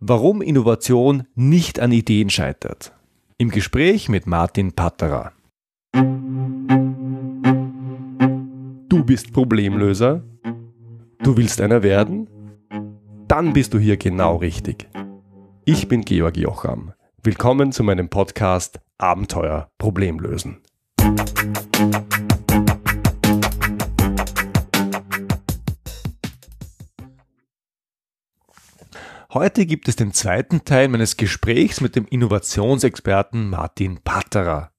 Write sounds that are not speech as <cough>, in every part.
Warum Innovation nicht an Ideen scheitert. Im Gespräch mit Martin Patterer. Du bist Problemlöser? Du willst einer werden? Dann bist du hier genau richtig. Ich bin Georg Jocham. Willkommen zu meinem Podcast Abenteuer Problemlösen. Heute gibt es den zweiten Teil meines Gesprächs mit dem Innovationsexperten Martin Patterer.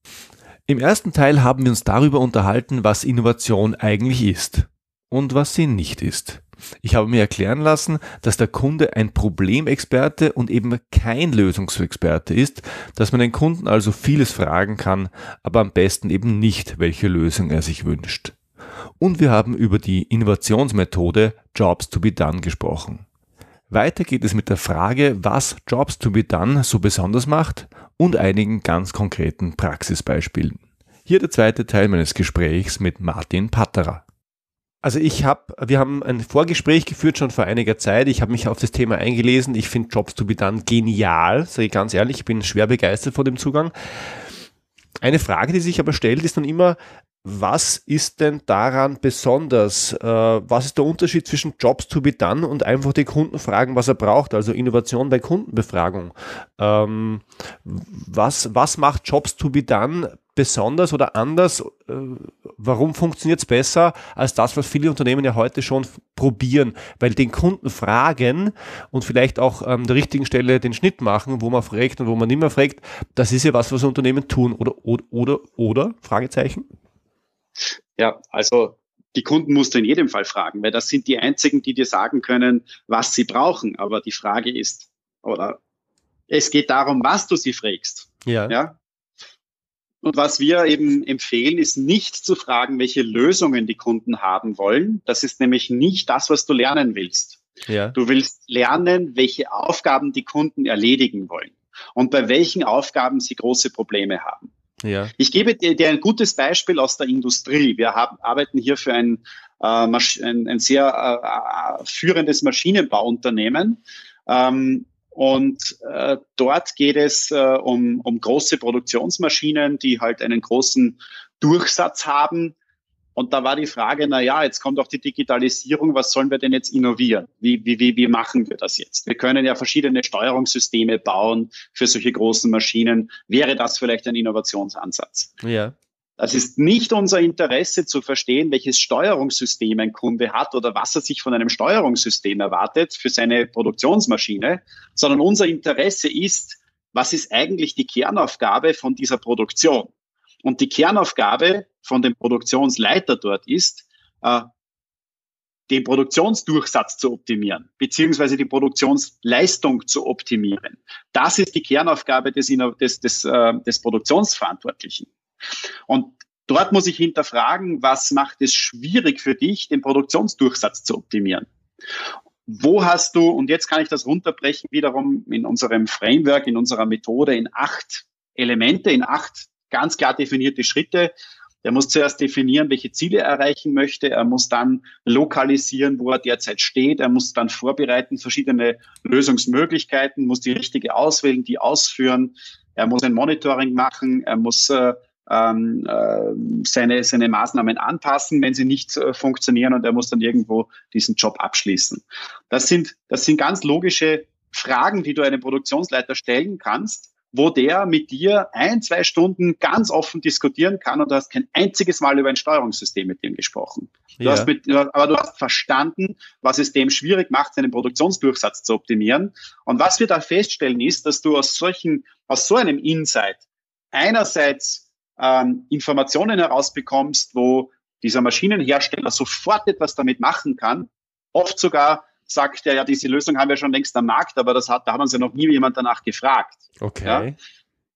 Im ersten Teil haben wir uns darüber unterhalten, was Innovation eigentlich ist und was sie nicht ist. Ich habe mir erklären lassen, dass der Kunde ein Problemexperte und eben kein Lösungsexperte ist, dass man den Kunden also vieles fragen kann, aber am besten eben nicht, welche Lösung er sich wünscht. Und wir haben über die Innovationsmethode Jobs to be done gesprochen. Weiter geht es mit der Frage, was Jobs to be done so besonders macht und einigen ganz konkreten Praxisbeispielen. Hier der zweite Teil meines Gesprächs mit Martin Patterer. Also ich habe, wir haben ein Vorgespräch geführt schon vor einiger Zeit. Ich habe mich auf das Thema eingelesen. Ich finde Jobs to be done genial, sage ich ganz ehrlich. Ich bin schwer begeistert von dem Zugang. Eine Frage, die sich aber stellt, ist dann immer, was ist denn daran besonders? Äh, was ist der Unterschied zwischen Jobs to be done und einfach die Kunden fragen, was er braucht? Also Innovation bei Kundenbefragung. Ähm, was, was macht Jobs to be done besonders oder anders? Äh, warum funktioniert es besser als das, was viele Unternehmen ja heute schon probieren? Weil den Kunden fragen und vielleicht auch an der richtigen Stelle den Schnitt machen, wo man fragt und wo man nicht mehr fragt, das ist ja was, was Unternehmen tun. Oder, oder, oder, oder? Fragezeichen? Ja, also die Kunden musst du in jedem Fall fragen, weil das sind die einzigen, die dir sagen können, was sie brauchen. Aber die Frage ist, oder es geht darum, was du sie fragst. Ja. ja? Und was wir eben empfehlen, ist nicht zu fragen, welche Lösungen die Kunden haben wollen. Das ist nämlich nicht das, was du lernen willst. Ja. Du willst lernen, welche Aufgaben die Kunden erledigen wollen und bei welchen Aufgaben sie große Probleme haben. Ja. Ich gebe dir, dir, ein gutes Beispiel aus der Industrie. Wir haben, arbeiten hier für ein, äh, ein, ein sehr äh, führendes Maschinenbauunternehmen. Ähm, und äh, dort geht es äh, um, um große Produktionsmaschinen, die halt einen großen Durchsatz haben und da war die Frage, na ja, jetzt kommt auch die Digitalisierung, was sollen wir denn jetzt innovieren? Wie, wie, wie, wie machen wir das jetzt? Wir können ja verschiedene Steuerungssysteme bauen für solche großen Maschinen. Wäre das vielleicht ein Innovationsansatz? Ja. Das ist nicht unser Interesse zu verstehen, welches Steuerungssystem ein Kunde hat oder was er sich von einem Steuerungssystem erwartet für seine Produktionsmaschine, sondern unser Interesse ist, was ist eigentlich die Kernaufgabe von dieser Produktion? Und die Kernaufgabe von dem Produktionsleiter dort ist, äh, den Produktionsdurchsatz zu optimieren, beziehungsweise die Produktionsleistung zu optimieren. Das ist die Kernaufgabe des, des, des, äh, des Produktionsverantwortlichen. Und dort muss ich hinterfragen, was macht es schwierig für dich, den Produktionsdurchsatz zu optimieren? Wo hast du, und jetzt kann ich das runterbrechen, wiederum in unserem Framework, in unserer Methode, in acht Elemente, in acht ganz klar definierte Schritte. Er muss zuerst definieren, welche Ziele er erreichen möchte. Er muss dann lokalisieren, wo er derzeit steht. Er muss dann vorbereiten, verschiedene Lösungsmöglichkeiten, muss die richtige auswählen, die ausführen. Er muss ein Monitoring machen. Er muss äh, ähm, äh, seine, seine Maßnahmen anpassen, wenn sie nicht äh, funktionieren. Und er muss dann irgendwo diesen Job abschließen. Das sind, das sind ganz logische Fragen, die du einem Produktionsleiter stellen kannst wo der mit dir ein, zwei Stunden ganz offen diskutieren kann und du hast kein einziges Mal über ein Steuerungssystem mit ihm gesprochen. Du ja. hast mit, aber du hast verstanden, was es dem schwierig macht, seinen Produktionsdurchsatz zu optimieren. Und was wir da feststellen ist, dass du aus solchen, aus so einem Insight einerseits ähm, Informationen herausbekommst, wo dieser Maschinenhersteller sofort etwas damit machen kann, oft sogar sagt er, ja, diese Lösung haben wir schon längst am Markt, aber das hat, da hat uns ja noch nie jemand danach gefragt. Okay. Ja?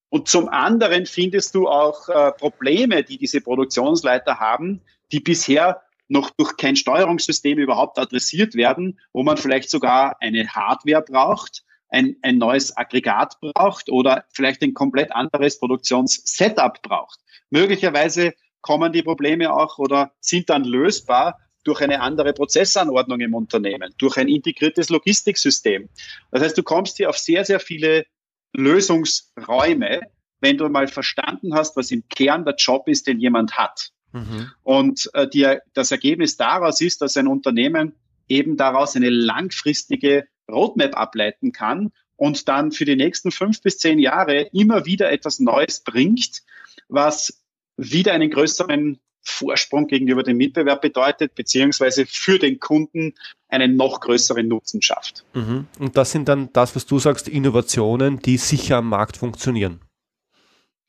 Und zum anderen findest du auch äh, Probleme, die diese Produktionsleiter haben, die bisher noch durch kein Steuerungssystem überhaupt adressiert werden, wo man vielleicht sogar eine Hardware braucht, ein, ein neues Aggregat braucht oder vielleicht ein komplett anderes Produktionssetup braucht. Möglicherweise kommen die Probleme auch oder sind dann lösbar, durch eine andere Prozessanordnung im Unternehmen, durch ein integriertes Logistiksystem. Das heißt, du kommst hier auf sehr, sehr viele Lösungsräume, wenn du mal verstanden hast, was im Kern der Job ist, den jemand hat. Mhm. Und äh, die, das Ergebnis daraus ist, dass ein Unternehmen eben daraus eine langfristige Roadmap ableiten kann und dann für die nächsten fünf bis zehn Jahre immer wieder etwas Neues bringt, was wieder einen größeren Vorsprung gegenüber dem Mitbewerb bedeutet, beziehungsweise für den Kunden einen noch größeren Nutzen schafft. Mhm. Und das sind dann das, was du sagst, Innovationen, die sicher am Markt funktionieren.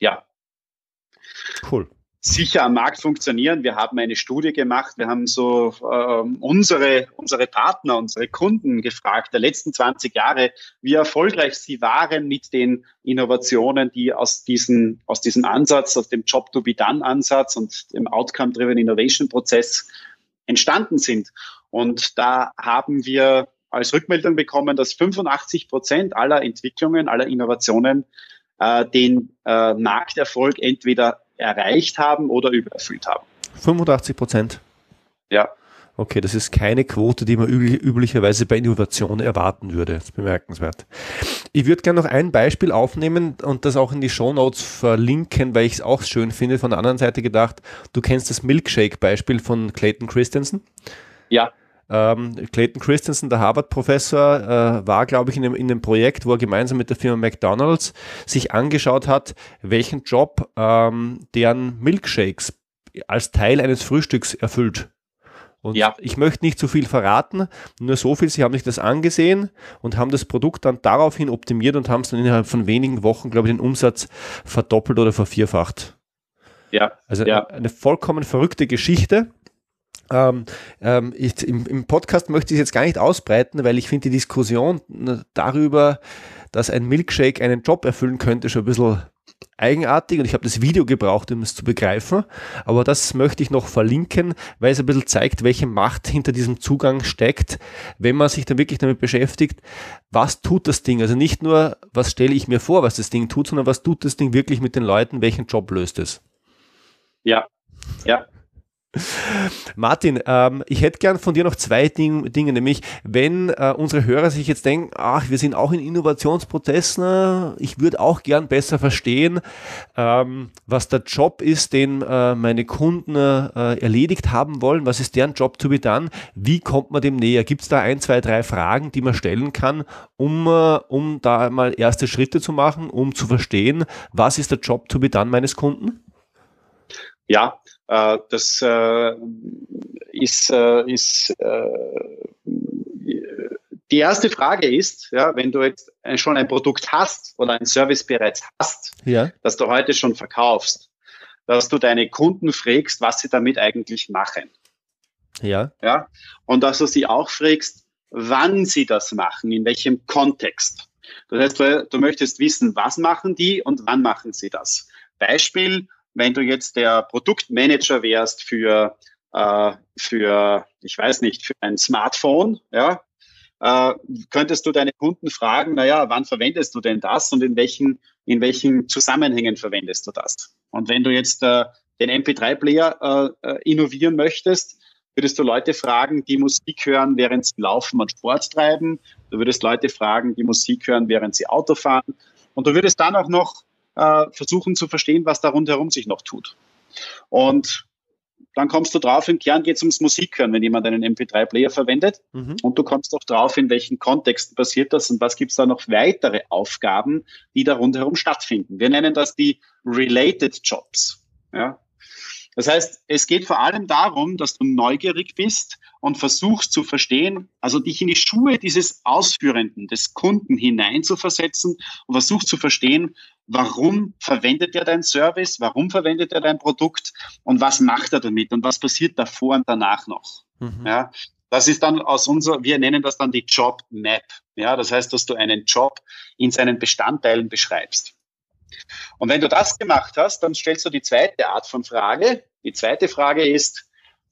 Ja. Cool sicher am Markt funktionieren. Wir haben eine Studie gemacht, wir haben so ähm, unsere, unsere Partner, unsere Kunden gefragt, der letzten 20 Jahre, wie erfolgreich sie waren mit den Innovationen, die aus, diesen, aus diesem Ansatz, aus dem Job-to-be-done-Ansatz und dem Outcome-Driven Innovation-Prozess entstanden sind. Und da haben wir als Rückmeldung bekommen, dass 85 Prozent aller Entwicklungen, aller Innovationen äh, den äh, Markterfolg entweder erreicht haben oder übererfüllt haben. 85 Prozent? Ja. Okay, das ist keine Quote, die man üblicherweise bei Innovation erwarten würde. Das ist bemerkenswert. Ich würde gerne noch ein Beispiel aufnehmen und das auch in die Show Notes verlinken, weil ich es auch schön finde. Von der anderen Seite gedacht, du kennst das Milkshake-Beispiel von Clayton Christensen? Ja. Ähm, Clayton Christensen, der Harvard-Professor, äh, war, glaube ich, in einem, in einem Projekt, wo er gemeinsam mit der Firma McDonald's sich angeschaut hat, welchen Job ähm, deren Milkshakes als Teil eines Frühstücks erfüllt. Und ja. ich möchte nicht zu viel verraten, nur so viel, sie haben sich das angesehen und haben das Produkt dann daraufhin optimiert und haben es dann innerhalb von wenigen Wochen, glaube ich, den Umsatz verdoppelt oder vervierfacht. Ja. Also ja. eine vollkommen verrückte Geschichte. Ähm, ähm, ich, im, im, Podcast möchte ich es jetzt gar nicht ausbreiten, weil ich finde die Diskussion darüber, dass ein Milkshake einen Job erfüllen könnte, schon ein bisschen eigenartig und ich habe das Video gebraucht, um es zu begreifen. Aber das möchte ich noch verlinken, weil es ein bisschen zeigt, welche Macht hinter diesem Zugang steckt, wenn man sich dann wirklich damit beschäftigt, was tut das Ding? Also nicht nur, was stelle ich mir vor, was das Ding tut, sondern was tut das Ding wirklich mit den Leuten, welchen Job löst es? Ja, ja, <laughs> Martin, ähm, ich hätte gern von dir noch zwei Ding, Dinge, nämlich wenn äh, unsere Hörer sich jetzt denken, ach, wir sind auch in Innovationsprozessen, ich würde auch gern besser verstehen, ähm, was der Job ist, den äh, meine Kunden äh, erledigt haben wollen, was ist deren Job to be done, wie kommt man dem näher? Gibt es da ein, zwei, drei Fragen, die man stellen kann, um, äh, um da mal erste Schritte zu machen, um zu verstehen, was ist der Job to be done meines Kunden? Ja, das äh, ist, äh, ist äh, die erste Frage ist, ja, wenn du jetzt schon ein Produkt hast oder ein Service bereits hast, ja. das du heute schon verkaufst, dass du deine Kunden fragst, was sie damit eigentlich machen. Ja. Ja. Und dass du sie auch fragst, wann sie das machen, in welchem Kontext. Das heißt, du, du möchtest wissen, was machen die und wann machen sie das. Beispiel, wenn du jetzt der Produktmanager wärst für, äh, für, ich weiß nicht, für ein Smartphone, ja, äh, könntest du deine Kunden fragen, naja, wann verwendest du denn das und in welchen, in welchen Zusammenhängen verwendest du das? Und wenn du jetzt äh, den MP3-Player äh, äh, innovieren möchtest, würdest du Leute fragen, die Musik hören, während sie laufen und Sport treiben. Du würdest Leute fragen, die Musik hören, während sie Auto fahren. Und du würdest dann auch noch äh, versuchen zu verstehen, was da rundherum sich noch tut. Und dann kommst du drauf, im Kern geht es ums Musikhören, wenn jemand einen MP3-Player verwendet. Mhm. Und du kommst auch drauf, in welchen Kontexten passiert das und was gibt es da noch weitere Aufgaben, die da rundherum stattfinden. Wir nennen das die Related Jobs. Ja? Das heißt, es geht vor allem darum, dass du neugierig bist und versuchst zu verstehen, also dich in die Schuhe dieses Ausführenden, des Kunden hineinzuversetzen und versuchst zu verstehen, warum verwendet er dein Service, warum verwendet er dein Produkt und was macht er damit und was passiert davor und danach noch. Mhm. Ja, das ist dann aus unserer, wir nennen das dann die Job Map. Ja, das heißt, dass du einen Job in seinen Bestandteilen beschreibst. Und wenn du das gemacht hast, dann stellst du die zweite Art von Frage. Die zweite Frage ist,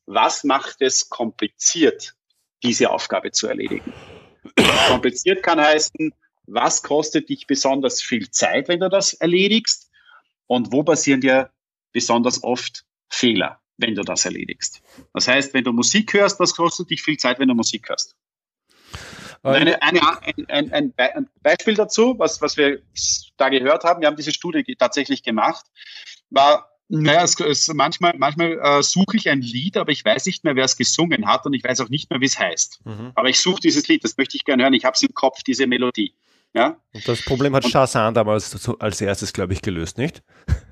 was macht es kompliziert, diese Aufgabe zu erledigen? kompliziert kann heißen, was kostet dich besonders viel Zeit, wenn du das erledigst? Und wo passieren dir besonders oft Fehler? wenn du das erledigst. Das heißt, wenn du Musik hörst, was kostet dich viel Zeit, wenn du Musik hörst? Eine, eine, ein, ein, ein, Beispiel dazu, was, was wir da gehört haben, wir haben diese Studie tatsächlich gemacht, war, naja, es, es, manchmal, manchmal äh, suche ich ein Lied, aber ich weiß nicht mehr, wer es gesungen hat und ich weiß auch nicht mehr, wie es heißt. Mhm. Aber ich suche dieses Lied, das möchte ich gerne hören, ich habe es im Kopf, diese Melodie. Ja? Und das Problem hat Shazam damals als erstes, glaube ich, gelöst, nicht?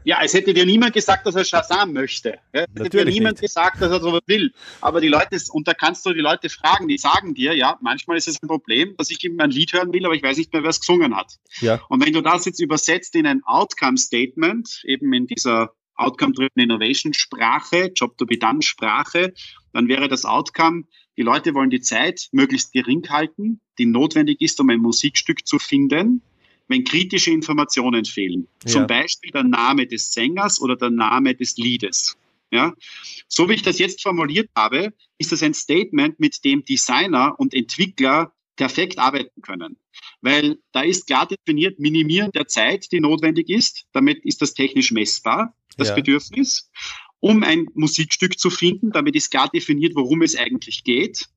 Ja, es hätte dir niemand gesagt, dass er Shazam möchte. Es hätte dir niemand nicht. gesagt, dass er so will. Aber die Leute, und da kannst du die Leute fragen, die sagen dir, ja, manchmal ist es ein Problem, dass ich eben ein Lied hören will, aber ich weiß nicht mehr, wer es gesungen hat. Ja. Und wenn du das jetzt übersetzt in ein Outcome Statement, eben in dieser Outcome-Driven Innovation Sprache, Job-to-be-done-Sprache, dann wäre das Outcome, die Leute wollen die Zeit möglichst gering halten, die notwendig ist, um ein Musikstück zu finden, wenn kritische Informationen fehlen. Ja. Zum Beispiel der Name des Sängers oder der Name des Liedes. Ja? So wie ich das jetzt formuliert habe, ist das ein Statement, mit dem Designer und Entwickler perfekt arbeiten können. Weil da ist klar definiert, Minimieren der Zeit, die notwendig ist. Damit ist das technisch messbar, das ja. Bedürfnis. Um ein Musikstück zu finden, damit ist klar definiert, worum es eigentlich geht.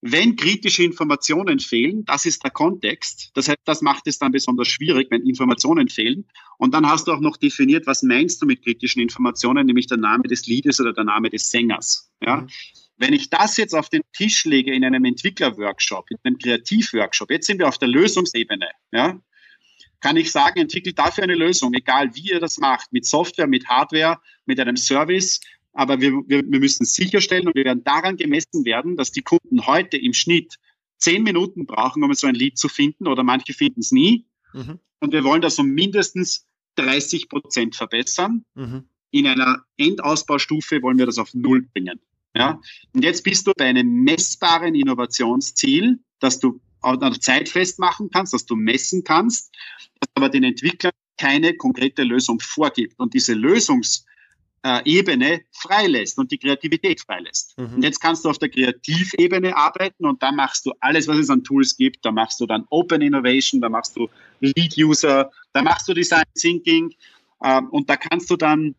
Wenn kritische Informationen fehlen, das ist der Kontext. Das heißt, das macht es dann besonders schwierig, wenn Informationen fehlen. Und dann hast du auch noch definiert, was meinst du mit kritischen Informationen, nämlich der Name des Liedes oder der Name des Sängers. Ja? Mhm. Wenn ich das jetzt auf den Tisch lege in einem Entwicklerworkshop, in einem Kreativworkshop, jetzt sind wir auf der Lösungsebene, ja, kann ich sagen, entwickelt dafür eine Lösung, egal wie ihr das macht, mit Software, mit Hardware, mit einem Service. Aber wir, wir, wir müssen sicherstellen und wir werden daran gemessen werden, dass die Kunden heute im Schnitt zehn Minuten brauchen, um so ein Lied zu finden oder manche finden es nie. Mhm. Und wir wollen das um mindestens 30 Prozent verbessern. Mhm. In einer Endausbaustufe wollen wir das auf Null bringen. Ja? Und jetzt bist du bei einem messbaren Innovationsziel, das du an der Zeit festmachen kannst, dass du messen kannst, das aber den Entwicklern keine konkrete Lösung vorgibt und diese Lösungsebene freilässt und die Kreativität freilässt. Mhm. Und jetzt kannst du auf der Kreativebene arbeiten und da machst du alles, was es an Tools gibt. Da machst du dann Open Innovation, da machst du Lead User, da machst du Design Thinking ähm, und da kannst du dann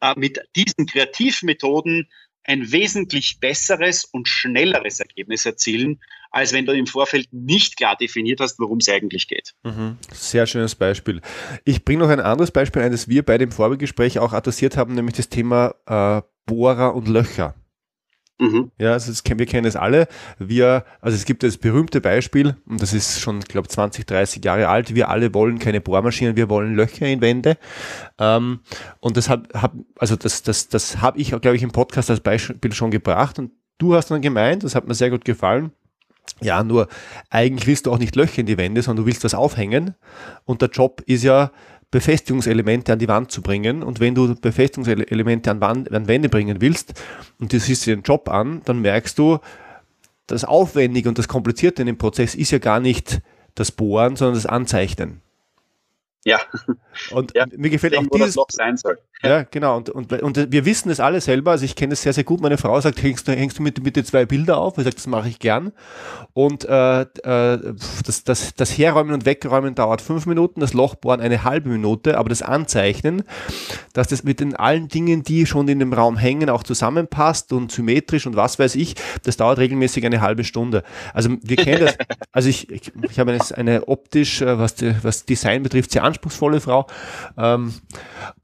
äh, mit diesen Kreativmethoden ein wesentlich besseres und schnelleres Ergebnis erzielen, als wenn du im Vorfeld nicht klar definiert hast, worum es eigentlich geht. Mhm. Sehr schönes Beispiel. Ich bringe noch ein anderes Beispiel ein, das wir bei dem Vorgespräch auch adressiert haben, nämlich das Thema äh, Bohrer und Löcher. Mhm. Ja, also das, wir kennen es alle. Wir, also es gibt das berühmte Beispiel, und das ist schon, glaube 20, 30 Jahre alt. Wir alle wollen keine Bohrmaschinen, wir wollen Löcher in Wände. Ähm, und das hat, hab, also das, das, das habe ich, glaube ich, im Podcast als Beispiel schon gebracht. Und du hast dann gemeint, das hat mir sehr gut gefallen. Ja, nur eigentlich willst du auch nicht Löcher in die Wände, sondern du willst was aufhängen. Und der Job ist ja, Befestigungselemente an die Wand zu bringen. Und wenn du Befestigungselemente an, Wand, an Wände bringen willst und du siehst dir den Job an, dann merkst du, das Aufwendige und das Komplizierte in dem Prozess ist ja gar nicht das Bohren, sondern das Anzeichnen. Ja. Und ja, mir gefällt auch dieses. Noch sein soll. Ja, genau. Und, und, und wir wissen es alle selber. Also ich kenne es sehr, sehr gut. Meine Frau sagt, hängst du, hängst du mit, mit zwei Bilder auf? Ich sage, das mache ich gern. Und äh, äh, das, das, das Herräumen und Wegräumen dauert fünf Minuten, das Lochbohren eine halbe Minute, aber das Anzeichnen, dass das mit den allen Dingen, die schon in dem Raum hängen, auch zusammenpasst und symmetrisch und was weiß ich, das dauert regelmäßig eine halbe Stunde. Also wir kennen das. <laughs> Also ich, ich, ich habe eine, eine optisch, äh, was, was Design betrifft, sehr anspruchsvolle Frau. Ähm,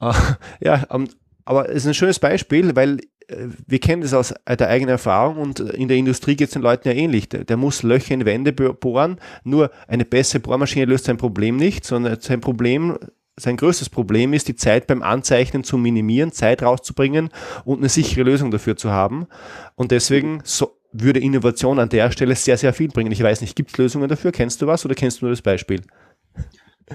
äh, ja, ähm, aber es ist ein schönes Beispiel, weil äh, wir kennen das aus der eigenen Erfahrung und in der Industrie geht es den Leuten ja ähnlich. Der, der, muss Löcher in Wände bohren, nur eine bessere Bohrmaschine löst sein Problem nicht, sondern sein Problem, sein größtes Problem ist, die Zeit beim Anzeichnen zu minimieren, Zeit rauszubringen und eine sichere Lösung dafür zu haben. Und deswegen so, würde Innovation an der Stelle sehr, sehr viel bringen. Ich weiß nicht, gibt es Lösungen dafür? Kennst du was oder kennst du nur das Beispiel?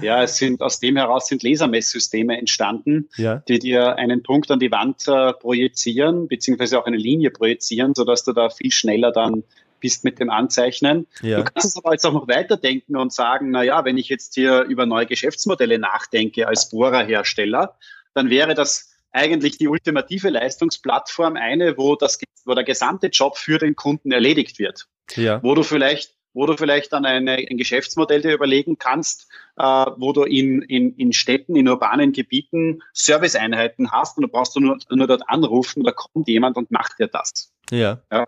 Ja, es sind aus dem heraus sind Lasermesssysteme entstanden, ja. die dir einen Punkt an die Wand äh, projizieren, beziehungsweise auch eine Linie projizieren, sodass du da viel schneller dann bist mit dem Anzeichnen. Ja. Du kannst es aber jetzt auch noch weiterdenken und sagen, na ja, wenn ich jetzt hier über neue Geschäftsmodelle nachdenke als Bohrerhersteller, dann wäre das eigentlich die ultimative Leistungsplattform eine, wo das, wo der gesamte Job für den Kunden erledigt wird. Ja. Wo du vielleicht wo du vielleicht dann eine, ein Geschäftsmodell dir überlegen kannst, äh, wo du in, in, in Städten, in urbanen Gebieten Serviceeinheiten hast und du brauchst du nur, nur dort anrufen, da kommt jemand und macht dir das. Ja. ja.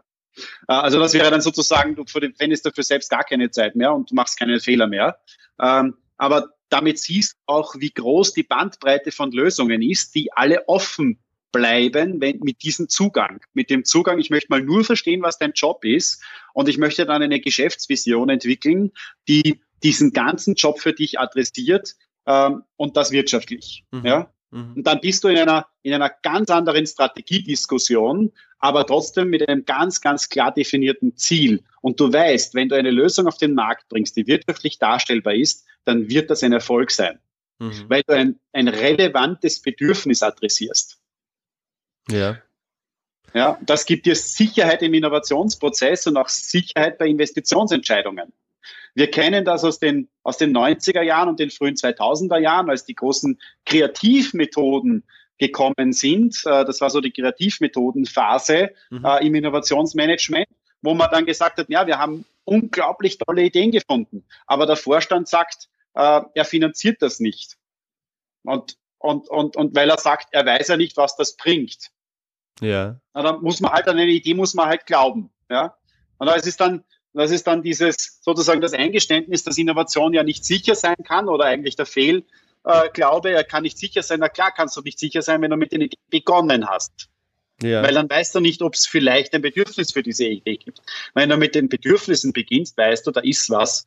Äh, also das wäre dann sozusagen, du verwendest dafür selbst gar keine Zeit mehr und du machst keine Fehler mehr. Ähm, aber damit siehst du auch, wie groß die Bandbreite von Lösungen ist, die alle offen bleiben wenn, mit diesem Zugang. Mit dem Zugang, ich möchte mal nur verstehen, was dein Job ist und ich möchte dann eine Geschäftsvision entwickeln, die diesen ganzen Job für dich adressiert ähm, und das wirtschaftlich. Mhm. Ja? Mhm. Und dann bist du in einer, in einer ganz anderen Strategiediskussion, aber trotzdem mit einem ganz, ganz klar definierten Ziel. Und du weißt, wenn du eine Lösung auf den Markt bringst, die wirtschaftlich darstellbar ist, dann wird das ein Erfolg sein. Mhm. Weil du ein, ein relevantes Bedürfnis adressierst. Ja. Ja, das gibt dir Sicherheit im Innovationsprozess und auch Sicherheit bei Investitionsentscheidungen. Wir kennen das aus den, aus den 90er Jahren und den frühen 2000er Jahren, als die großen Kreativmethoden gekommen sind. Äh, das war so die Kreativmethodenphase mhm. äh, im Innovationsmanagement, wo man dann gesagt hat, ja, wir haben unglaublich tolle Ideen gefunden, aber der Vorstand sagt, äh, er finanziert das nicht. Und, und, und, und weil er sagt, er weiß ja nicht, was das bringt. Ja. Na, dann muss man halt an eine Idee muss man halt glauben. Ja. Und das ist dann, das ist dann dieses sozusagen das Eingeständnis, dass Innovation ja nicht sicher sein kann oder eigentlich der Fehlglaube, äh, er kann nicht sicher sein. Na klar, kannst du nicht sicher sein, wenn du mit der Idee begonnen hast. Ja. Weil dann weißt du nicht, ob es vielleicht ein Bedürfnis für diese Idee gibt. Wenn du mit den Bedürfnissen beginnst, weißt du, da ist was.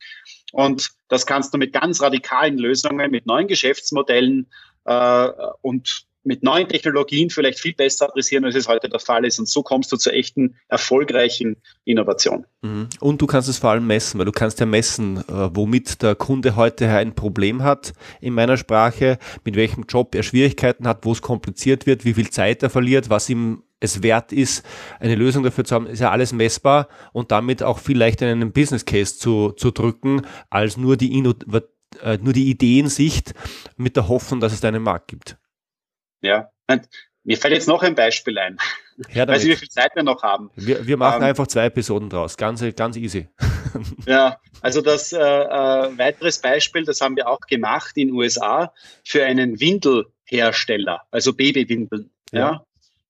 Und das kannst du mit ganz radikalen Lösungen, mit neuen Geschäftsmodellen äh, und mit neuen Technologien vielleicht viel besser adressieren, als es heute der Fall ist. Und so kommst du zur echten, erfolgreichen Innovation. Mhm. Und du kannst es vor allem messen, weil du kannst ja messen, äh, womit der Kunde heute ein Problem hat in meiner Sprache, mit welchem Job er Schwierigkeiten hat, wo es kompliziert wird, wie viel Zeit er verliert, was ihm es wert ist, eine Lösung dafür zu haben, ist ja alles messbar und damit auch viel leichter in einen Business Case zu, zu drücken, als nur die, Inno äh, nur die Ideensicht mit der Hoffnung, dass es einen Markt gibt. Ja, und mir fällt jetzt noch ein Beispiel ein. Ja, Weiß ich, wie viel Zeit wir noch haben. Wir, wir machen ähm, einfach zwei Episoden draus. Ganz, ganz easy. <laughs> Ja, also das äh, äh, weiteres Beispiel, das haben wir auch gemacht in den USA für einen Windelhersteller, also Babywindeln. Ja.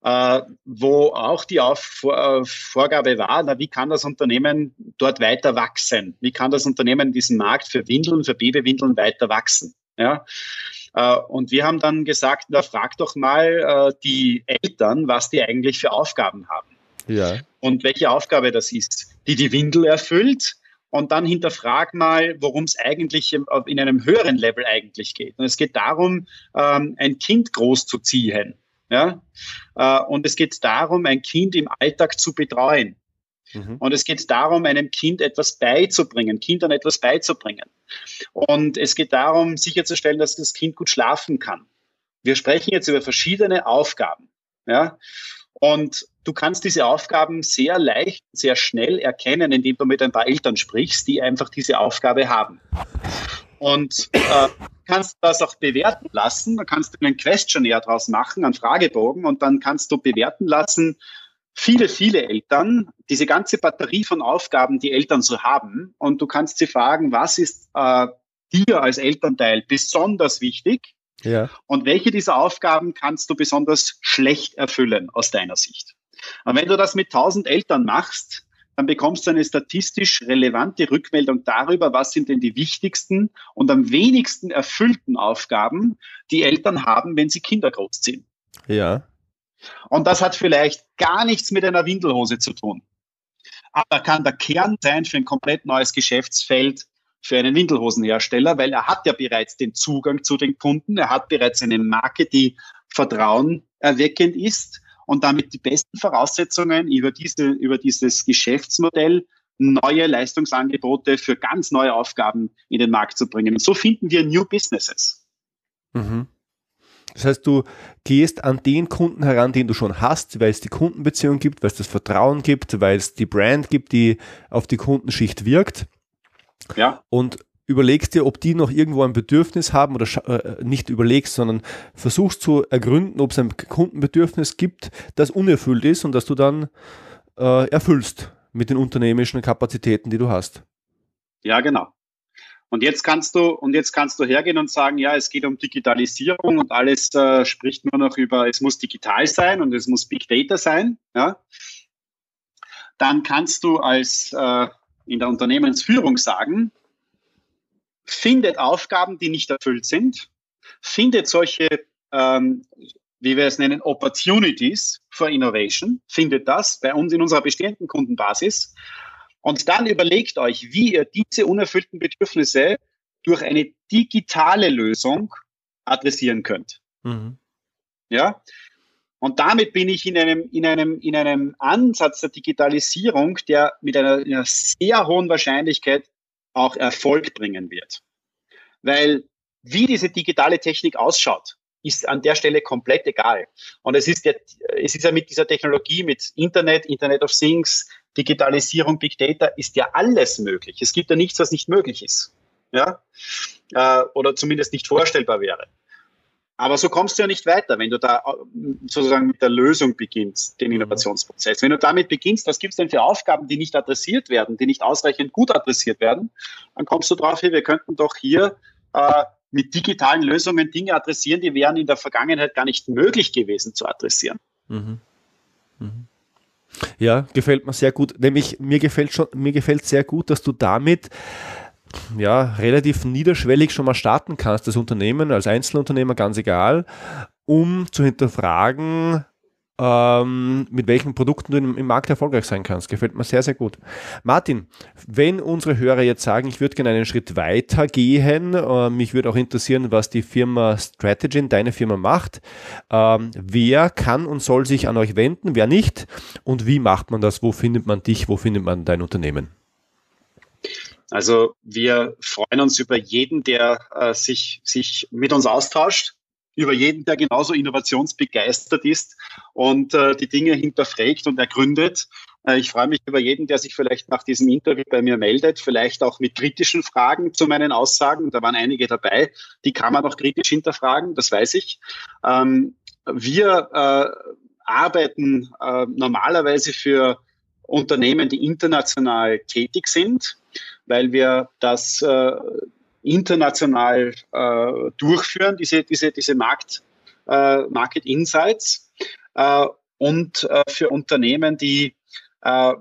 ja. Äh, wo auch die Auf äh, Vorgabe war, na, wie kann das Unternehmen dort weiter wachsen? Wie kann das Unternehmen diesen Markt für Windeln, für Babywindeln weiter wachsen? Ja. Äh, und wir haben dann gesagt, na, frag doch mal äh, die Eltern, was die eigentlich für Aufgaben haben. Ja. Und welche Aufgabe das ist, die die Windel erfüllt. Und dann hinterfrag mal, worum es eigentlich in einem höheren Level eigentlich geht. Und es geht darum, ähm, ein Kind großzuziehen. Ja? Äh, und es geht darum, ein Kind im Alltag zu betreuen. Mhm. Und es geht darum, einem Kind etwas beizubringen, Kindern etwas beizubringen. Und es geht darum, sicherzustellen, dass das Kind gut schlafen kann. Wir sprechen jetzt über verschiedene Aufgaben. Ja? Und du kannst diese Aufgaben sehr leicht, sehr schnell erkennen, indem du mit ein paar Eltern sprichst, die einfach diese Aufgabe haben. Und äh, kannst das auch bewerten lassen. Da kannst du einen Questionnaire draus machen, einen Fragebogen, und dann kannst du bewerten lassen, viele, viele Eltern, diese ganze Batterie von Aufgaben, die Eltern so haben, und du kannst sie fragen, was ist äh, dir als Elternteil besonders wichtig ja. und welche dieser Aufgaben kannst du besonders schlecht erfüllen aus deiner Sicht. Und wenn du das mit tausend Eltern machst, dann bekommst du eine statistisch relevante Rückmeldung darüber, was sind denn die wichtigsten und am wenigsten erfüllten Aufgaben, die Eltern haben, wenn sie Kinder großziehen. Ja. Und das hat vielleicht gar nichts mit einer Windelhose zu tun. Aber kann der Kern sein für ein komplett neues Geschäftsfeld für einen Windelhosenhersteller, weil er hat ja bereits den Zugang zu den Kunden, er hat bereits eine Marke, die Vertrauen erweckend ist und damit die besten Voraussetzungen über, diese, über dieses Geschäftsmodell neue Leistungsangebote für ganz neue Aufgaben in den Markt zu bringen. Und so finden wir New Businesses. Mhm. Das heißt, du gehst an den Kunden heran, den du schon hast, weil es die Kundenbeziehung gibt, weil es das Vertrauen gibt, weil es die Brand gibt, die auf die Kundenschicht wirkt. Ja. Und überlegst dir, ob die noch irgendwo ein Bedürfnis haben oder äh, nicht überlegst, sondern versuchst zu ergründen, ob es ein Kundenbedürfnis gibt, das unerfüllt ist und das du dann äh, erfüllst mit den unternehmischen Kapazitäten, die du hast. Ja, genau. Und jetzt kannst du, und jetzt kannst du hergehen und sagen, ja, es geht um Digitalisierung und alles äh, spricht nur noch über, es muss digital sein und es muss Big Data sein. Ja. Dann kannst du als äh, in der Unternehmensführung sagen, findet Aufgaben, die nicht erfüllt sind, findet solche, ähm, wie wir es nennen, Opportunities for Innovation, findet das bei uns in unserer bestehenden Kundenbasis und dann überlegt euch, wie ihr diese unerfüllten Bedürfnisse durch eine digitale Lösung adressieren könnt. Mhm. Ja. Und damit bin ich in einem, in einem, in einem Ansatz der Digitalisierung, der mit einer, einer sehr hohen Wahrscheinlichkeit auch Erfolg bringen wird. Weil wie diese digitale Technik ausschaut, ist an der Stelle komplett egal. Und es ist ja, es ist ja mit dieser Technologie, mit Internet, Internet of Things, Digitalisierung, Big Data, ist ja alles möglich. Es gibt ja nichts, was nicht möglich ist. Ja? Äh, oder zumindest nicht vorstellbar wäre. Aber so kommst du ja nicht weiter, wenn du da äh, sozusagen mit der Lösung beginnst, den Innovationsprozess. Wenn du damit beginnst, was gibt es denn für Aufgaben, die nicht adressiert werden, die nicht ausreichend gut adressiert werden, dann kommst du drauf, hier, wir könnten doch hier äh, mit digitalen Lösungen Dinge adressieren, die wären in der Vergangenheit gar nicht möglich gewesen zu adressieren. Mhm. Mhm. Ja, gefällt mir sehr gut. Nämlich mir gefällt schon, mir gefällt sehr gut, dass du damit ja relativ niederschwellig schon mal starten kannst, das Unternehmen als Einzelunternehmer, ganz egal, um zu hinterfragen, ähm, mit welchen Produkten du im, im, Markt erfolgreich sein kannst. Gefällt mir sehr, sehr gut. Martin, wenn unsere Hörer jetzt sagen, ich würde gerne einen Schritt weiter gehen, äh, mich würde auch interessieren, was die Firma Strategy, deine Firma macht, ähm, wer kann und soll sich an euch wenden, wer nicht und wie macht man das, wo findet man dich, wo findet man dein Unternehmen? Also wir freuen uns über jeden, der äh, sich, sich mit uns austauscht über jeden, der genauso innovationsbegeistert ist und äh, die Dinge hinterfragt und ergründet. Äh, ich freue mich über jeden, der sich vielleicht nach diesem Interview bei mir meldet, vielleicht auch mit kritischen Fragen zu meinen Aussagen. Da waren einige dabei, die kann man auch kritisch hinterfragen, das weiß ich. Ähm, wir äh, arbeiten äh, normalerweise für Unternehmen, die international tätig sind, weil wir das äh, international äh, durchführen, diese, diese, diese Markt, äh, Market Insights äh, und äh, für Unternehmen, die äh,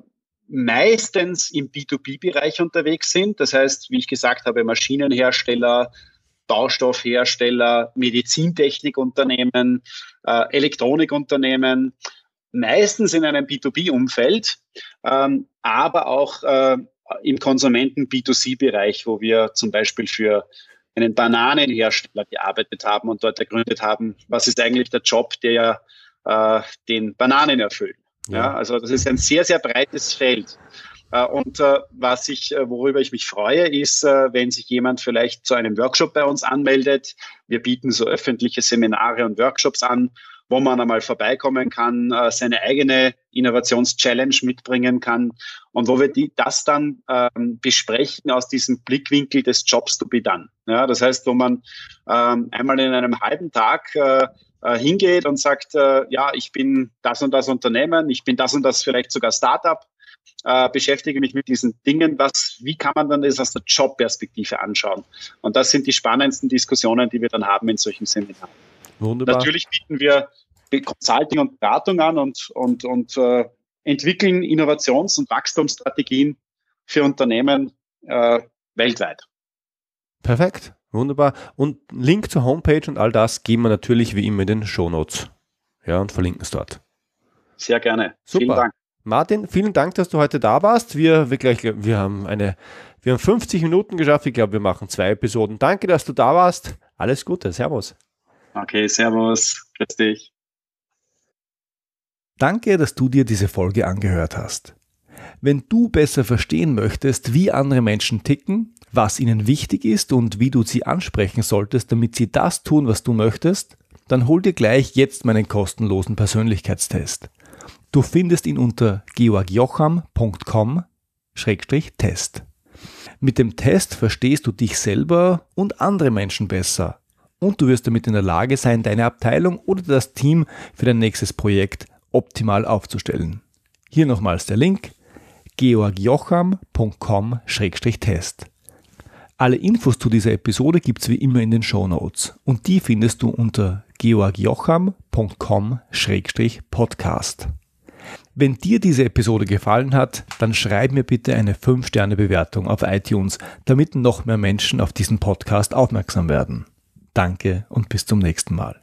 meistens im B2B-Bereich unterwegs sind. Das heißt, wie ich gesagt habe, Maschinenhersteller, Baustoffhersteller, Medizintechnikunternehmen, äh, Elektronikunternehmen, meistens in einem B2B-Umfeld, ähm, aber auch im Konsumenten B2C-Bereich, wo wir zum Beispiel für einen Bananenhersteller gearbeitet haben und dort ergründet haben, was ist eigentlich der Job, der äh, den Bananen erfüllt. Ja. ja. also das ist ein sehr, sehr breites Feld. Äh, und äh, was ich, äh, worüber ich mich freue, ist, äh, wenn sich jemand vielleicht zu einem Workshop bei uns anmeldet. Wir bieten so öffentliche Seminare und Workshops an, wo man einmal vorbeikommen kann, äh, seine eigene Innovations-Challenge mitbringen kann und wo wir die, das dann ähm, besprechen aus diesem Blickwinkel des Jobs to be done. Ja, das heißt, wo man ähm, einmal in einem halben Tag äh, äh, hingeht und sagt, äh, ja, ich bin das und das Unternehmen, ich bin das und das vielleicht sogar Startup, äh, beschäftige mich mit diesen Dingen. Was, wie kann man dann das aus der Jobperspektive anschauen? Und das sind die spannendsten Diskussionen, die wir dann haben in solchen Seminaren. Wunderbar. Natürlich bieten wir Consulting und Beratung an und, und, und äh, entwickeln Innovations- und Wachstumsstrategien für Unternehmen äh, weltweit. Perfekt, wunderbar. Und Link zur Homepage und all das geben wir natürlich wie immer in den Show Notes. Ja, und verlinken es dort. Sehr gerne. Super. Vielen Dank. Martin, vielen Dank, dass du heute da warst. Wir, wir, gleich, wir haben eine, wir haben 50 Minuten geschafft. Ich glaube, wir machen zwei Episoden. Danke, dass du da warst. Alles Gute. Servus. Okay, servus. Grüß dich. Danke, dass du dir diese Folge angehört hast. Wenn du besser verstehen möchtest, wie andere Menschen ticken, was ihnen wichtig ist und wie du sie ansprechen solltest, damit sie das tun, was du möchtest, dann hol dir gleich jetzt meinen kostenlosen Persönlichkeitstest. Du findest ihn unter georgjocham.com-test. Mit dem Test verstehst du dich selber und andere Menschen besser und du wirst damit in der Lage sein, deine Abteilung oder das Team für dein nächstes Projekt optimal aufzustellen. Hier nochmals der Link georgjocham.com-test. Alle Infos zu dieser Episode gibt's wie immer in den Show Notes und die findest du unter georgjocham.com-podcast. Wenn dir diese Episode gefallen hat, dann schreib mir bitte eine 5-Sterne-Bewertung auf iTunes, damit noch mehr Menschen auf diesen Podcast aufmerksam werden. Danke und bis zum nächsten Mal.